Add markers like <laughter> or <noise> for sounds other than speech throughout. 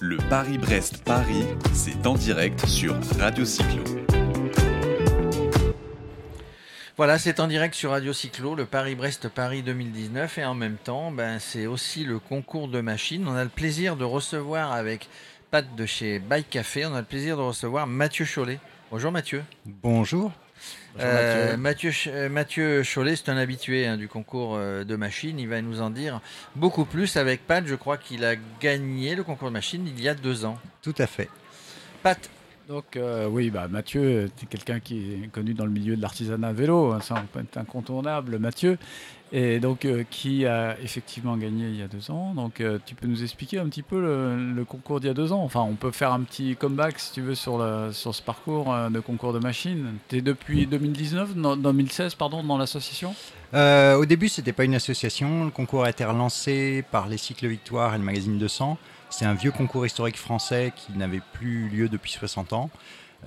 Le Paris-Brest-Paris, c'est en direct sur Radio Cyclo. Voilà, c'est en direct sur Radio Cyclo, le Paris-Brest-Paris 2019. Et en même temps, ben, c'est aussi le concours de machines. On a le plaisir de recevoir avec Pat de chez Bike Café, on a le plaisir de recevoir Mathieu Cholet. Bonjour Mathieu. Bonjour. Euh, Mathieu, euh, Mathieu Cholet, c'est un habitué hein, du concours euh, de machines. Il va nous en dire beaucoup plus avec Pat. Je crois qu'il a gagné le concours de machines il y a deux ans. Tout à fait. Pat, donc oui, bah, Mathieu, c'est quelqu'un qui est connu dans le milieu de l'artisanat vélo, hein, ça peut être incontournable, Mathieu et donc euh, qui a effectivement gagné il y a deux ans. Donc euh, tu peux nous expliquer un petit peu le, concours d'il y a deux ans? Enfin, on peut faire un petit comeback si tu veux sur, sur ce parcours euh, de concours de machines. Tu es depuis 2019, 2016 pardon, dans l'association? Au début, c'était pas une association. Le concours a été relancé par les Cycles Victoire et le magazine 200. C'est un vieux concours historique français qui n'avait plus lieu depuis 60 ans.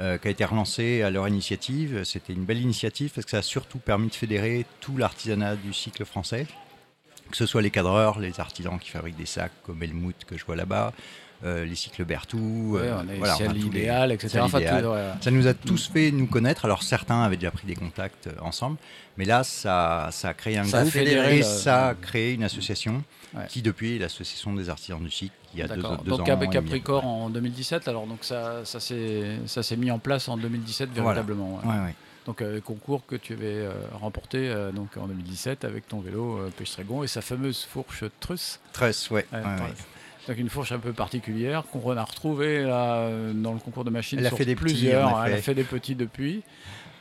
Euh, qui a été relancé à leur initiative. C'était une belle initiative parce que ça a surtout permis de fédérer tout l'artisanat du cycle français, que ce soit les cadreurs, les artisans qui fabriquent des sacs comme Helmut que je vois là-bas, euh, les cycles Bertou, euh, voilà, l'idéal, etc. Ça nous a tous fait nous connaître. Alors certains avaient déjà pris des contacts ensemble, mais là ça, ça a créé un groupe et ça a créé une association qui depuis est l'association des artisans du cycle il y a deux, deux donc avec Capricorn en 2017, alors donc ça, ça s'est mis en place en 2017 véritablement. Donc euh, concours que tu avais euh, remporté euh, donc en 2017 avec ton vélo euh, Pêche-Trégon et sa fameuse fourche Truss. Truss, ouais. Donc une fourche un peu particulière qu'on a retrouvée là, dans le concours de machines. Elle a fait des plusieurs. elle a fait des petits depuis.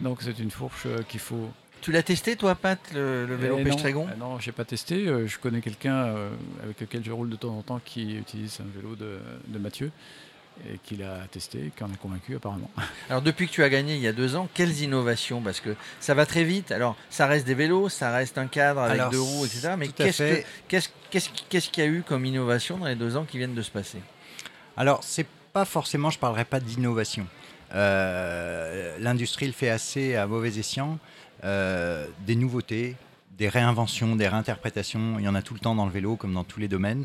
Donc c'est une fourche qu'il faut tu l'as testé, toi, Pat, le, vélo pêche Trégon Non, non je n'ai pas testé. Euh, je connais quelqu'un euh, avec lequel je roule de temps en temps qui utilise un vélo de, Mathieu et qui l'a testé, qui en est convaincu apparemment. <laughs> Alors depuis que tu as gagné il y a deux ans, quelles innovations? Parce que ça va très vite. Alors ça reste des vélos, ça reste un cadre avec deux roues, etc. Mais qu'est-ce qu'il y a eu comme innovation dans les deux ans qui viennent de se passer? Alors c'est pas forcément, je parlerai pas d'innovation. Euh, l'industrie le fait assez à mauvais escient. Euh, des nouveautés, des réinventions, des réinterprétations. Il y en a tout le temps dans le vélo, comme dans tous les domaines.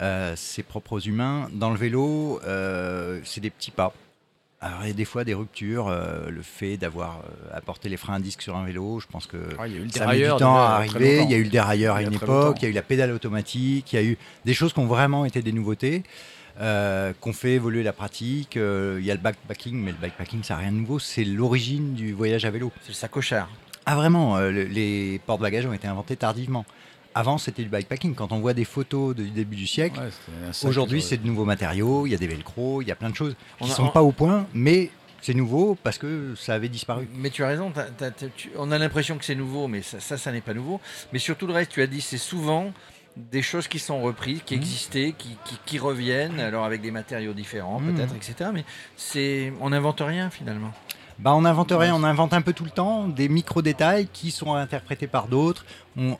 Euh, c'est propre aux humains. Dans le vélo, euh, c'est des petits pas. Alors, il y a des fois des ruptures, le fait d'avoir apporté les freins à disque sur un vélo, je pense que ah, il y a eu le ça met du temps à arriver. Il y a eu le dérailleur à une époque, il y a eu la pédale automatique, il y a eu des choses qui ont vraiment été des nouveautés. Euh, qu'on fait évoluer la pratique. Il y a le backpacking, mais le backpacking, ça n'a rien de nouveau. C'est l'origine du voyage à vélo. C'est le sacochard. Ah vraiment, euh, les porte-bagages ont été inventés tardivement. Avant, c'était du bikepacking. Quand on voit des photos du début du siècle, aujourd'hui, c'est de nouveaux matériaux. Il y a des velcro, il y a plein de choses qui ne sont pas au point, mais c'est nouveau parce que ça avait disparu. Mais tu as raison, on a l'impression que c'est nouveau, mais ça, ça, n'est pas nouveau. Mais surtout le reste, tu as dit, c'est souvent des choses qui sont reprises, qui mmh. existaient, qui, reviennent, alors avec des matériaux différents mmh. peut-être, etc. Mais c'est, on n'invente rien finalement. Bah, on invente rien, on invente un peu tout le temps des micro-détails qui sont interprétés par d'autres.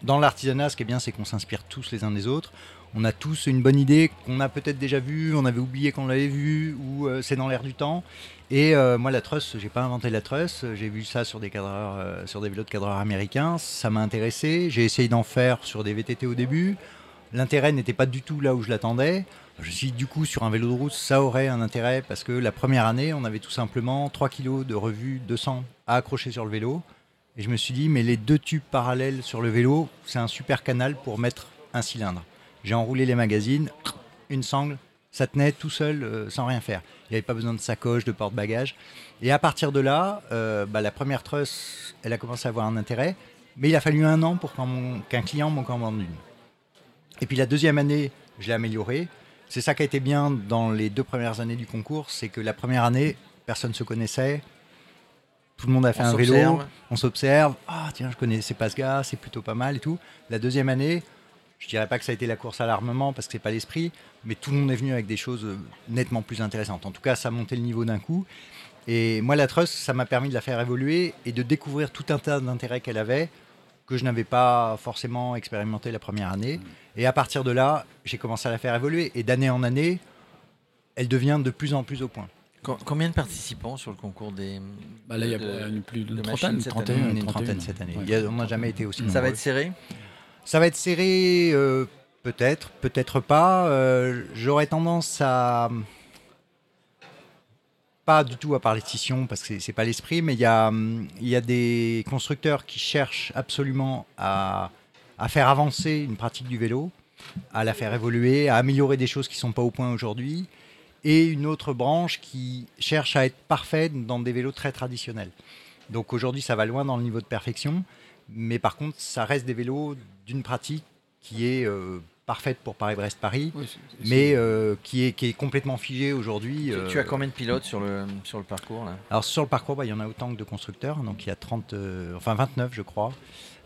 Dans l'artisanat, ce qui est bien, c'est qu'on s'inspire tous les uns des autres. On a tous une bonne idée qu'on a peut-être déjà vue, on avait oublié qu'on l'avait vue, ou euh, c'est dans l'air du temps. Et euh, moi, la truss, j'ai pas inventé la truss, j'ai vu ça sur des cadreurs, euh, sur des vélos de cadreurs américains, ça m'a intéressé. J'ai essayé d'en faire sur des VTT au début. L'intérêt n'était pas du tout là où je l'attendais. Je suis du coup sur un vélo de route, ça aurait un intérêt parce que la première année, on avait tout simplement 3 kg de revue 200 à accrocher sur le vélo. Et je me suis dit, mais les deux tubes parallèles sur le vélo, c'est un super canal pour mettre un cylindre. J'ai enroulé les magazines, une sangle, ça tenait tout seul euh, sans rien faire. Il n'y avait pas besoin de sacoche, de porte-bagages. Et à partir de là, euh, bah, la première truss, elle a commencé à avoir un intérêt. Mais il a fallu un an pour qu'un client m'en commande une. Et puis la deuxième année, je l'ai améliorée. C'est ça qui a été bien dans les deux premières années du concours, c'est que la première année, personne ne se connaissait. Tout le monde a fait un vélo, on s'observe. Ah tiens, je connaissais pas ce gars, c'est plutôt pas mal et tout. La deuxième année, je dirais pas que ça a été la course à l'armement parce que c'est pas l'esprit, mais tout le monde est venu avec des choses euh, nettement plus intéressantes. En tout cas, ça a monté le niveau d'un coup. Et moi, la Trust, ça m'a permis de la faire évoluer et de découvrir tout un tas d'intérêts qu'elle avait que je n'avais pas forcément expérimenté la première année. Et à partir de là, j'ai commencé à la faire évoluer. Et d'année en année, elle devient de plus en plus au point. Combien de participants sur le concours des. Bah là, il y a plus d'une trentaine, une trentaine cette année. on n'a jamais été aussi. Ça va être serré? Ça va être serré. Euh, Peut-être, peut-être pas. Euh, J'aurais tendance à pas du tout à scission parce que c'est pas l'esprit, mais il y a, hum, y a des constructeurs qui cherchent absolument à, à faire avancer une pratique du vélo, à la faire évoluer, à améliorer des choses qui sont pas au point aujourd'hui, et une autre branche qui cherche à être parfaite dans des vélos très traditionnels. Donc aujourd'hui, ça va loin dans le niveau de perfection, mais par contre, ça reste des vélos d'une pratique qui est euh, parfaite pour Paris-Brest-Paris, Oui, mais euh, qui, est, qui est complètement figée aujourd'hui. Tu- euh, Tu as combien de pilotes sur le, sur le parcours là? Alors sur le parcours, bah, il y en a autant que de constructeurs, donc il y a 30, euh, enfin 29 je crois,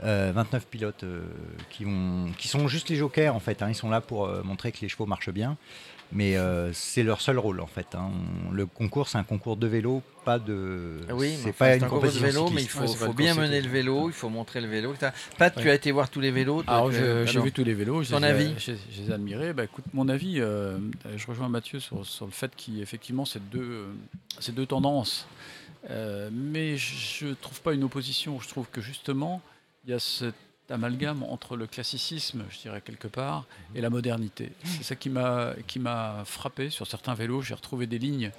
Euh, 29 pilotes euh, qui, ont, qui sont juste les jokers en fait, hein. ils sont là pour euh, montrer que les chevaux marchent bien, mais euh, c'est leur seul rôle en fait. hein. Le concours c'est un concours de vélo, pas de... Ah Oui, c'est enfin, pas c'est une un concours de compétition vélo, mais il faut, Ouais, bien mener le vélo, il faut montrer le vélo. etc. Pat, tu as été voir tous les vélos toi, Alors, tu- je- j'ai vu tous les vélos. Ton avis je, les ai admirés. Bah, écoute, mon avis, euh, je rejoins Mathieu sur, sur le fait qu'effectivement, c'est deux, euh, c'est deux tendances. Euh, mais je ne trouve pas une opposition. Je trouve que justement, il y a cet amalgame entre le classicisme, je dirais quelque part, et la modernité. C'est ça qui m'a qui m'a frappé sur certains vélos. J'ai retrouvé des lignes.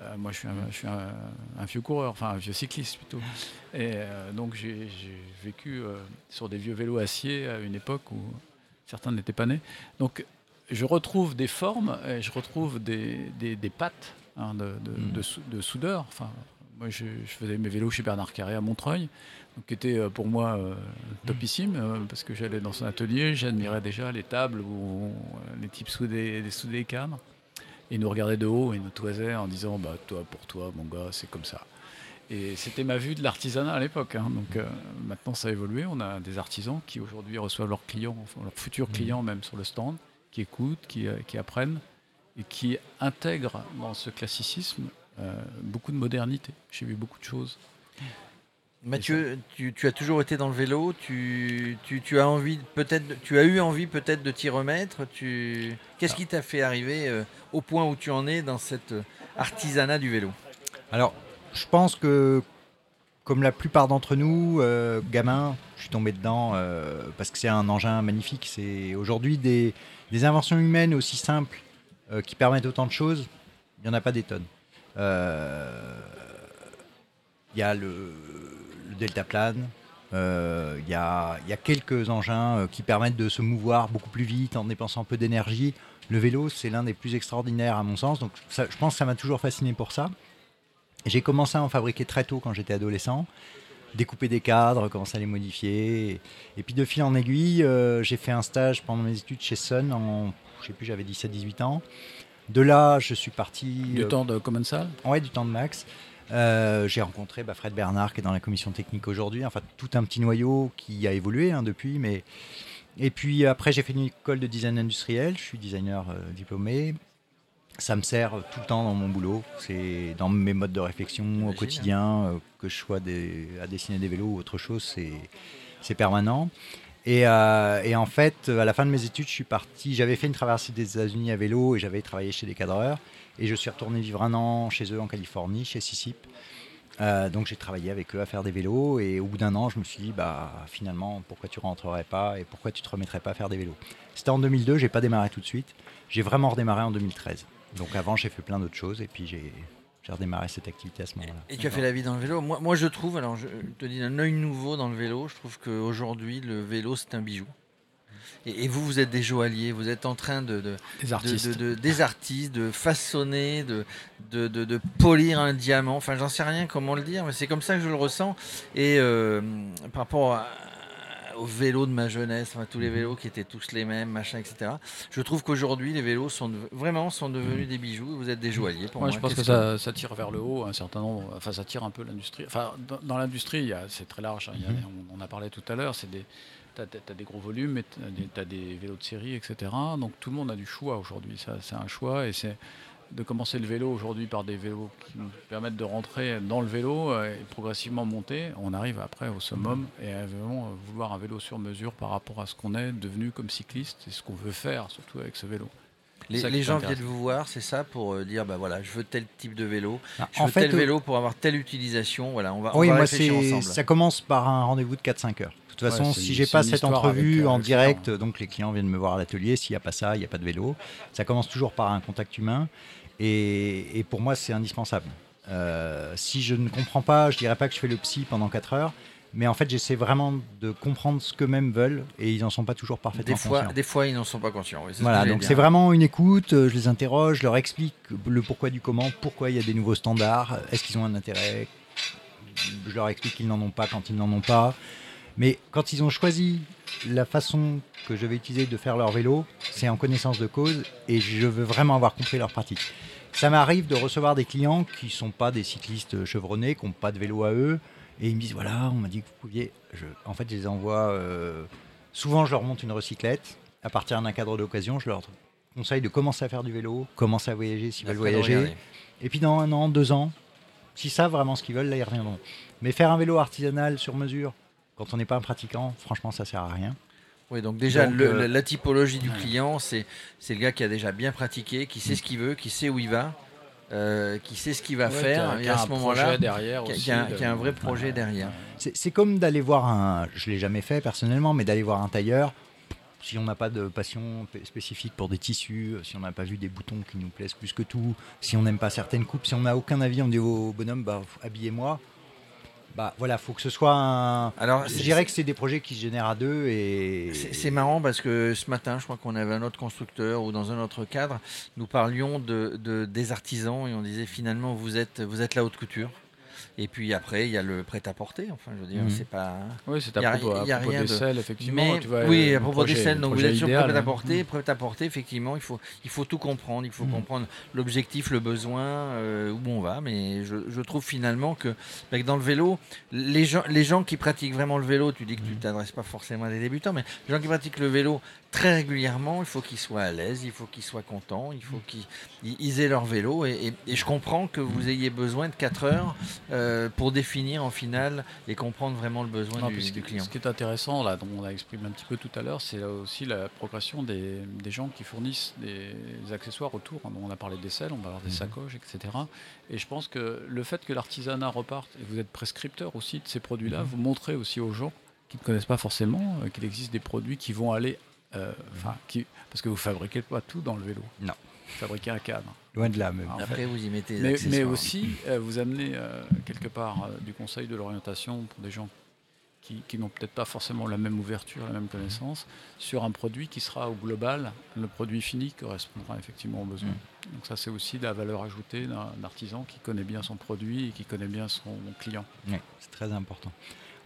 Euh, moi, je suis, un, je suis un, un vieux coureur, enfin un vieux cycliste plutôt. Et euh, donc, j'ai vécu euh, sur des vieux vélos acier à une époque où certains n'étaient pas nés. Donc, je retrouve des formes, et je retrouve des, des, des pattes hein, de, de, de sou- de soudeur. Enfin, moi, je, je faisais mes vélos chez Bernard Carré à Montreuil, donc, qui était euh, pour moi euh, topissime, euh, parce que j'allais dans son atelier, j'admirais déjà les tables où les types soudaient, les soudaient les cadres. Et ils nous regardaient de haut, et nous toisaient en disant bah, Toi, pour toi, mon gars, c'est comme ça. Et c'était ma vue de l'artisanat à l'époque. hein. Donc euh, maintenant, ça a évolué. On a des artisans qui aujourd'hui reçoivent leurs clients, enfin, leurs futurs clients même sur le stand, qui écoutent, qui, qui apprennent et qui intègrent dans ce classicisme beaucoup de modernité. J'ai vu beaucoup de choses. Mathieu, tu, tu as toujours été dans le vélo. Tu, tu, tu as envie, peut-être, de- tu as eu envie peut-être de t'y remettre. Tu, qu'est-ce qui t'a fait arriver euh, au point où tu en es dans cet euh, artisanat du vélo? Alors, je pense que, comme la plupart d'entre nous, euh, gamin, je suis tombé dedans euh, parce que c'est un engin magnifique. C'est aujourd'hui des, des inventions humaines aussi simples euh, qui permettent autant de choses. Il n'y en a pas des tonnes. Euh, Il y a le, le deltaplane. euh, Il y, a, il y a quelques engins euh, qui permettent de se mouvoir beaucoup plus vite en dépensant peu d'énergie. Le vélo, c'est l'un des plus extraordinaires à mon sens. Donc, je pense que ça m'a toujours fasciné pour ça. J'ai commencé à en fabriquer très tôt quand j'étais adolescent, découper des cadres, commencer à les modifier. Et puis de fil en aiguille, euh, j'ai fait un stage pendant mes études chez Sun en, je sais plus, j'avais 17-18 ans. De là, je suis parti. Du euh, temps de Commensal Ouais, du temps de max. Euh, j'ai rencontré bah, Fred Bernard qui est dans la commission technique aujourd'hui, enfin tout un petit noyau qui a évolué hein, depuis. Mais... Et puis après j'ai fait une école de design industriel, je suis designer euh, diplômé. Ça me sert tout le temps dans mon boulot, c'est dans mes modes de réflexion au quotidien, euh, que je sois des- à dessiner des vélos ou autre chose, c'est permanent. Et, euh, et en fait, à la fin de mes études, je suis parti. J'avais fait une traversée des États-Unis à vélo et j'avais travaillé chez des cadreurs. Et je suis retourné vivre un an chez eux en Californie, chez Sissip. Euh, donc j'ai travaillé avec eux à faire des vélos. Et au bout d'un an, je me suis dit, bah finalement, pourquoi tu rentrerais pas et pourquoi tu te remettrais pas à faire des vélos? C'était en 2002, j'ai pas démarré tout de suite. J'ai vraiment redémarré en 2013. Donc avant, j'ai fait plein d'autres choses et puis j'ai j'ai redémarré cette activité à ce moment-là. Et tu as fait la vie dans le vélo. Moi, moi, je trouve, alors je te dis un œil nouveau dans le vélo, je trouve qu'aujourd'hui, le vélo, c'est un bijou. Et, et vous, vous êtes des joailliers, vous êtes en train de, de, Des de- artistes. de- de- des artistes, de façonner, de, de, de- de polir un diamant. Enfin, j'en sais rien comment le dire, mais c'est comme ça que je le ressens. Et euh, par rapport à- au vélo de ma jeunesse, enfin, tous les vélos qui étaient tous les mêmes, machin, etc. Je trouve qu'aujourd'hui, les vélos sont de- vraiment sont devenus des bijoux. Vous êtes des joailliers pour Ouais, moi. je pense que ça, ça tire vers le haut un certain nombre. Enfin, ça tire un peu l'industrie. Enfin, dans, dans l'industrie, c'est très large. hein. Y a- on, on a parlé tout à l'heure. C'est des, t'as- t'as des gros volumes, t'as des, t'as des vélos de série, etc. Donc tout le monde a du choix aujourd'hui. C'est un choix et c'est de commencer le vélo aujourd'hui par des vélos qui nous permettent de rentrer dans le vélo euh, et progressivement monter. On arrive après au summum et à vraiment euh, vouloir un vélo sur mesure par rapport à ce qu'on est devenu comme cycliste et ce qu'on veut faire surtout avec ce vélo. Les, gens viennent vous voir, c'est ça, pour euh, dire bah voilà, je veux tel type de vélo, Ah, je en veux fait, tel vélo pour avoir telle utilisation. Voilà, on va, on va moi, réfléchir ensemble. ça commence par un rendez-vous de 4-5 heures. Toute façon, Ouais, si j'ai pas cette entrevue avec, euh, en direct, donc les clients viennent me voir à l'atelier. S'il n'y a pas ça, il n'y a pas de vélo. Ça commence toujours par un contact humain. Et, et pour moi, c'est indispensable. Euh, si je ne comprends pas, je dirais pas que je fais le psy pendant 4 heures. Mais en fait, j'essaie vraiment de comprendre ce qu'eux-mêmes veulent. Et ils n'en sont pas toujours parfaitement Des fois, conscients. des fois, ils n'en sont pas conscients. oui, ce Voilà, donc c'est vraiment une écoute, euh, je les interroge, je leur explique le pourquoi du comment, pourquoi il y a des nouveaux standards, est-ce qu'ils ont un intérêt, je leur explique qu'ils n'en ont pas quand ils n'en ont pas. Mais quand ils ont choisi la façon que je vais utiliser de faire leur vélo, c'est en connaissance de cause et je veux vraiment avoir compris leur pratique. Ça m'arrive de recevoir des clients qui ne sont pas des cyclistes chevronnés, qui n'ont pas de vélo à eux, et ils me disent voilà, on m'a dit que vous pouviez. Je- en fait, je les envoie. euh, Souvent, je leur monte une recyclette. À partir d'un cadre d'occasion, je leur conseille de commencer à faire du vélo, commencer à voyager s'ils veulent voyager. Et puis dans un an, deux ans, s'ils savent vraiment ce qu'ils veulent, là, ils reviendront. Mais faire un vélo artisanal sur mesure, quand on n'est pas un pratiquant, franchement, ça sert à rien. Oui, donc déjà, Donc, le- euh, la, la typologie du ouais. client, c'est c'est le gars qui a déjà bien pratiqué, qui Mm. sait ce qu'il veut, qui sait où il va, euh, qui sait ce qu'il va Ouais, faire, qui a- et à un ce moment-là, projet derrière qui a- aussi, qui a- de- qui a un vrai projet Ouais. derrière. C'est comme d'aller voir un. Je l'ai jamais fait personnellement, mais d'aller voir un tailleur. Si on n'a pas de passion spécifique pour des tissus, euh, si on n'a pas vu des boutons qui nous plaisent plus que tout, si on n'aime pas certaines coupes, si on n'a aucun avis, on dit au bonhomme, bah, habillez-moi. Bah voilà, faut que ce soit un. Alors, Je dirais que c'est des projets qui se génèrent à deux et. C'est c'est marrant parce que ce matin, je crois qu'on avait un autre constructeur ou dans un autre cadre, nous parlions de, de- des artisans et on disait finalement vous êtes, vous êtes la haute couture. Et puis après, il y a le prêt-à-porter. Enfin, je veux dire, Mhm. c'est pas. Oui, c'est à propos, y a propos rien des de- selles, effectivement. Mais tu vois, oui, euh, à propos des selles, le donc vous êtes sur idéal, prêt à hein. porter, prêt à porter, effectivement, il faut, il faut tout comprendre, il faut Mhm. comprendre l'objectif, le besoin, euh, où on va. Mais je, je trouve finalement que, bah, que dans le vélo, les gens, les gens qui pratiquent vraiment le vélo, tu dis que tu Mhm. t'adresses pas forcément à des débutants, mais les gens qui pratiquent le vélo très régulièrement, il faut qu'ils soient à l'aise, il faut qu'ils soient contents, il faut qu'ils ils- ils aient leur vélo. Et, et- et je comprends que vous ayez besoin de 4 heures euh, pour définir en finale et comprendre vraiment le besoin Non, du, client. ce qui est intéressant, là, dont on a exprimé un petit peu tout à l'heure, c'est aussi la progression des, des gens qui fournissent des accessoires autour. Bon, on a parlé des selles, on va avoir des Mhm. sacoches, etc. Et je pense que le fait que l'artisanat reparte, et vous êtes prescripteur aussi de ces produits-là, Mhm. vous montrez aussi aux gens qui ne connaissent pas forcément euh, qu'il existe des produits qui vont aller. euh, qui, parce que vous fabriquez pas tout dans le vélo. Non. Vous fabriquez un cadre. Loin de là, même. Alors, Après, vous y mettez mais, aussi, euh, vous amenez euh, quelque part euh, du conseil de l'orientation pour des gens qui, qui n'ont peut-être pas forcément la même ouverture, la même connaissance, sur un produit qui sera au global, le produit fini correspondra effectivement aux besoins. Donc ça, c'est aussi la valeur ajoutée d'un artisan qui connaît bien son produit et qui connaît bien son client. Ouais, c'est très important.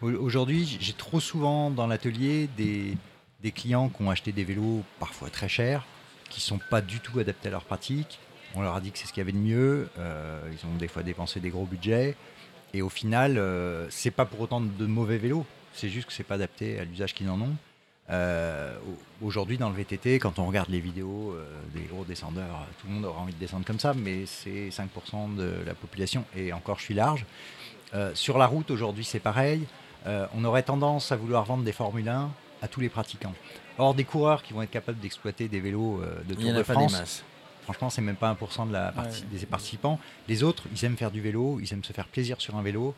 Au- Aujourd'hui, j'ai trop souvent dans l'atelier des, des clients qui ont acheté des vélos parfois très chers, qui sont pas du tout adaptés à leur pratique. On leur a dit que c'est ce qu'il y avait de mieux. euh, ils ont des fois dépensé des gros budgets. Et au final, euh, c'est pas pour autant de mauvais vélos. C'est juste que c'est pas adapté à l'usage qu'ils en ont. Euh, au- Aujourd'hui, dans le VTT, quand on regarde les vidéos euh, des gros descendeurs, tout le monde aura envie de descendre comme ça, mais c'est 5% de la population. Et encore, je suis large. Sur la route, aujourd'hui, c'est pareil. On aurait tendance à vouloir vendre des Formule 1 à tous les pratiquants. Or, des coureurs qui vont être capables d'exploiter des vélos de Tour de France. Franchement, c'est même pas 1% de la partie- Ouais. des participants. Les autres, ils aiment faire du vélo, ils aiment se faire plaisir sur un vélo.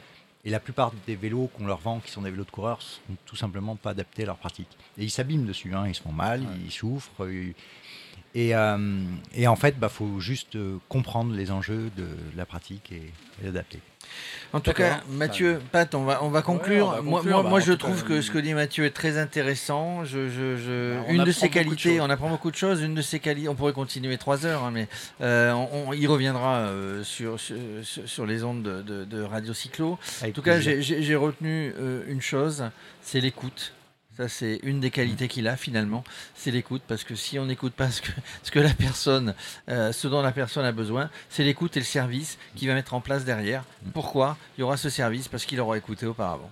Et la plupart des vélos qu'on leur vend, qui sont des vélos de coureurs, sont tout simplement pas adaptés à leur pratique. Et ils s'abîment dessus, hein, ils se font mal, Ouais. ils souffrent. ils- Et, euh, et en fait, il faut juste euh, comprendre les enjeux de la pratique et, et l'adapter. En tout cas, Mathieu, Pat, on va, on va conclure. on va moi, conclure, moi, bah, moi, je trouve cas, que ce que dit Mathieu est très intéressant. Je, je- je- Bah, une de ses de qualités, on apprend beaucoup de choses. Une de ses qualités, on pourrait continuer trois heures, hein, mais euh, on, on y reviendra euh, sur, sur, sur- sur les ondes de, de- de Radio Cyclo. En tout cas, j'ai- retenu euh, une chose, c'est l'écoute. Ça, c'est une des qualités qu'il a finalement, c'est l'écoute. Parce que si on n'écoute pas ce que, <laughs> ce que la personne, euh, ce dont la personne a besoin, c'est l'écoute et le service qui va mettre en place derrière. Pourquoi il y aura ce service? Parce qu'il aura écouté auparavant.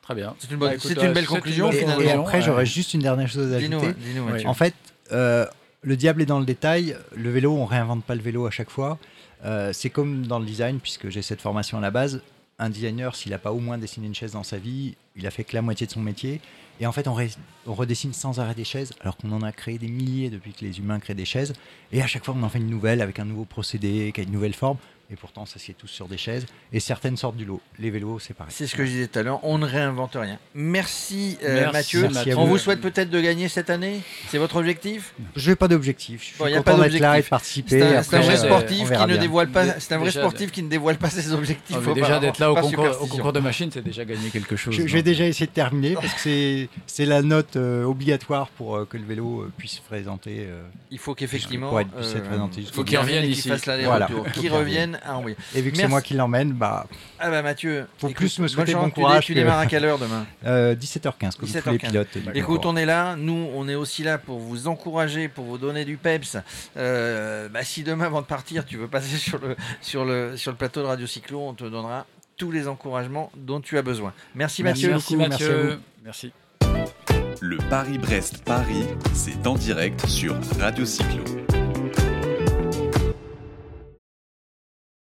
Très bien. C'est une bonne- Bah, écoute, c'est euh, une belle c'est conclusion, Et, finalement. et après, j'aurais juste une dernière chose à Dis-nous, ajouter. dis-nous, Oui. Mathieu. En fait, euh, le diable est dans le détail. Le vélo, on réinvente pas le vélo à chaque fois. Euh, c'est comme dans le design, puisque j'ai cette formation à la base. Un designer, s'il n'a pas au moins dessiné une chaise dans sa vie, il a fait que la moitié de son métier. Et en fait, on, on redessine sans arrêt des chaises, alors qu'on en a créé des milliers depuis que les humains créent des chaises. Et à chaque fois, on en fait une nouvelle avec un nouveau procédé, qui a une nouvelle forme. Et pourtant on s'assied tous sur des chaises. Et certaines sortent du lot. Les vélos, c'est pareil. C'est ce que je disais tout à l'heure, on ne réinvente rien. Merci, euh, Merci, Mathieu. Mathieu. On vous souhaite peut-être de gagner cette année C'est votre objectif? Je n'ai pas d'objectif. Je suis Bon, content pas d'être là et de d'objectif. participer. C'est un, vrai euh, sportif qui ne dévoile pas. C'est un vrai déjà, sportif qui ne dévoile pas ses objectifs. Ah, déjà d'être là au concours, au superstition. concours de machine, c'est déjà gagner quelque chose. Je, vais déjà essayer de terminer parce que c'est- la note euh, obligatoire pour euh, que le vélo euh, puisse se présenter. euh, Il faut qu'effectivement. Jusqu'au faut qu'il revienne et qu'il ici. fasse l'aller-retour. Voilà. À envoyer. Et vu que c'est moi qui l'emmène, bah, Ah bah Mathieu, Faut écoute, plus me souhaiter bon Tu dé- courage Tu que- démarres à quelle heure demain <laughs> euh, 17h15 comme tous 17h15. les pilotes. Écoute, on est là, nous on est aussi là pour vous encourager, pour vous donner du peps. Euh, bah, si demain avant de partir tu veux passer <laughs> sur le, sur le, sur le plateau de Radio Cyclo, on te donnera tous les encouragements dont tu as besoin. Merci, Merci Mathieu. beaucoup, Merci Mathieu. Merci. Le Paris-Brest-Paris, c'est en direct sur Radio Cyclo.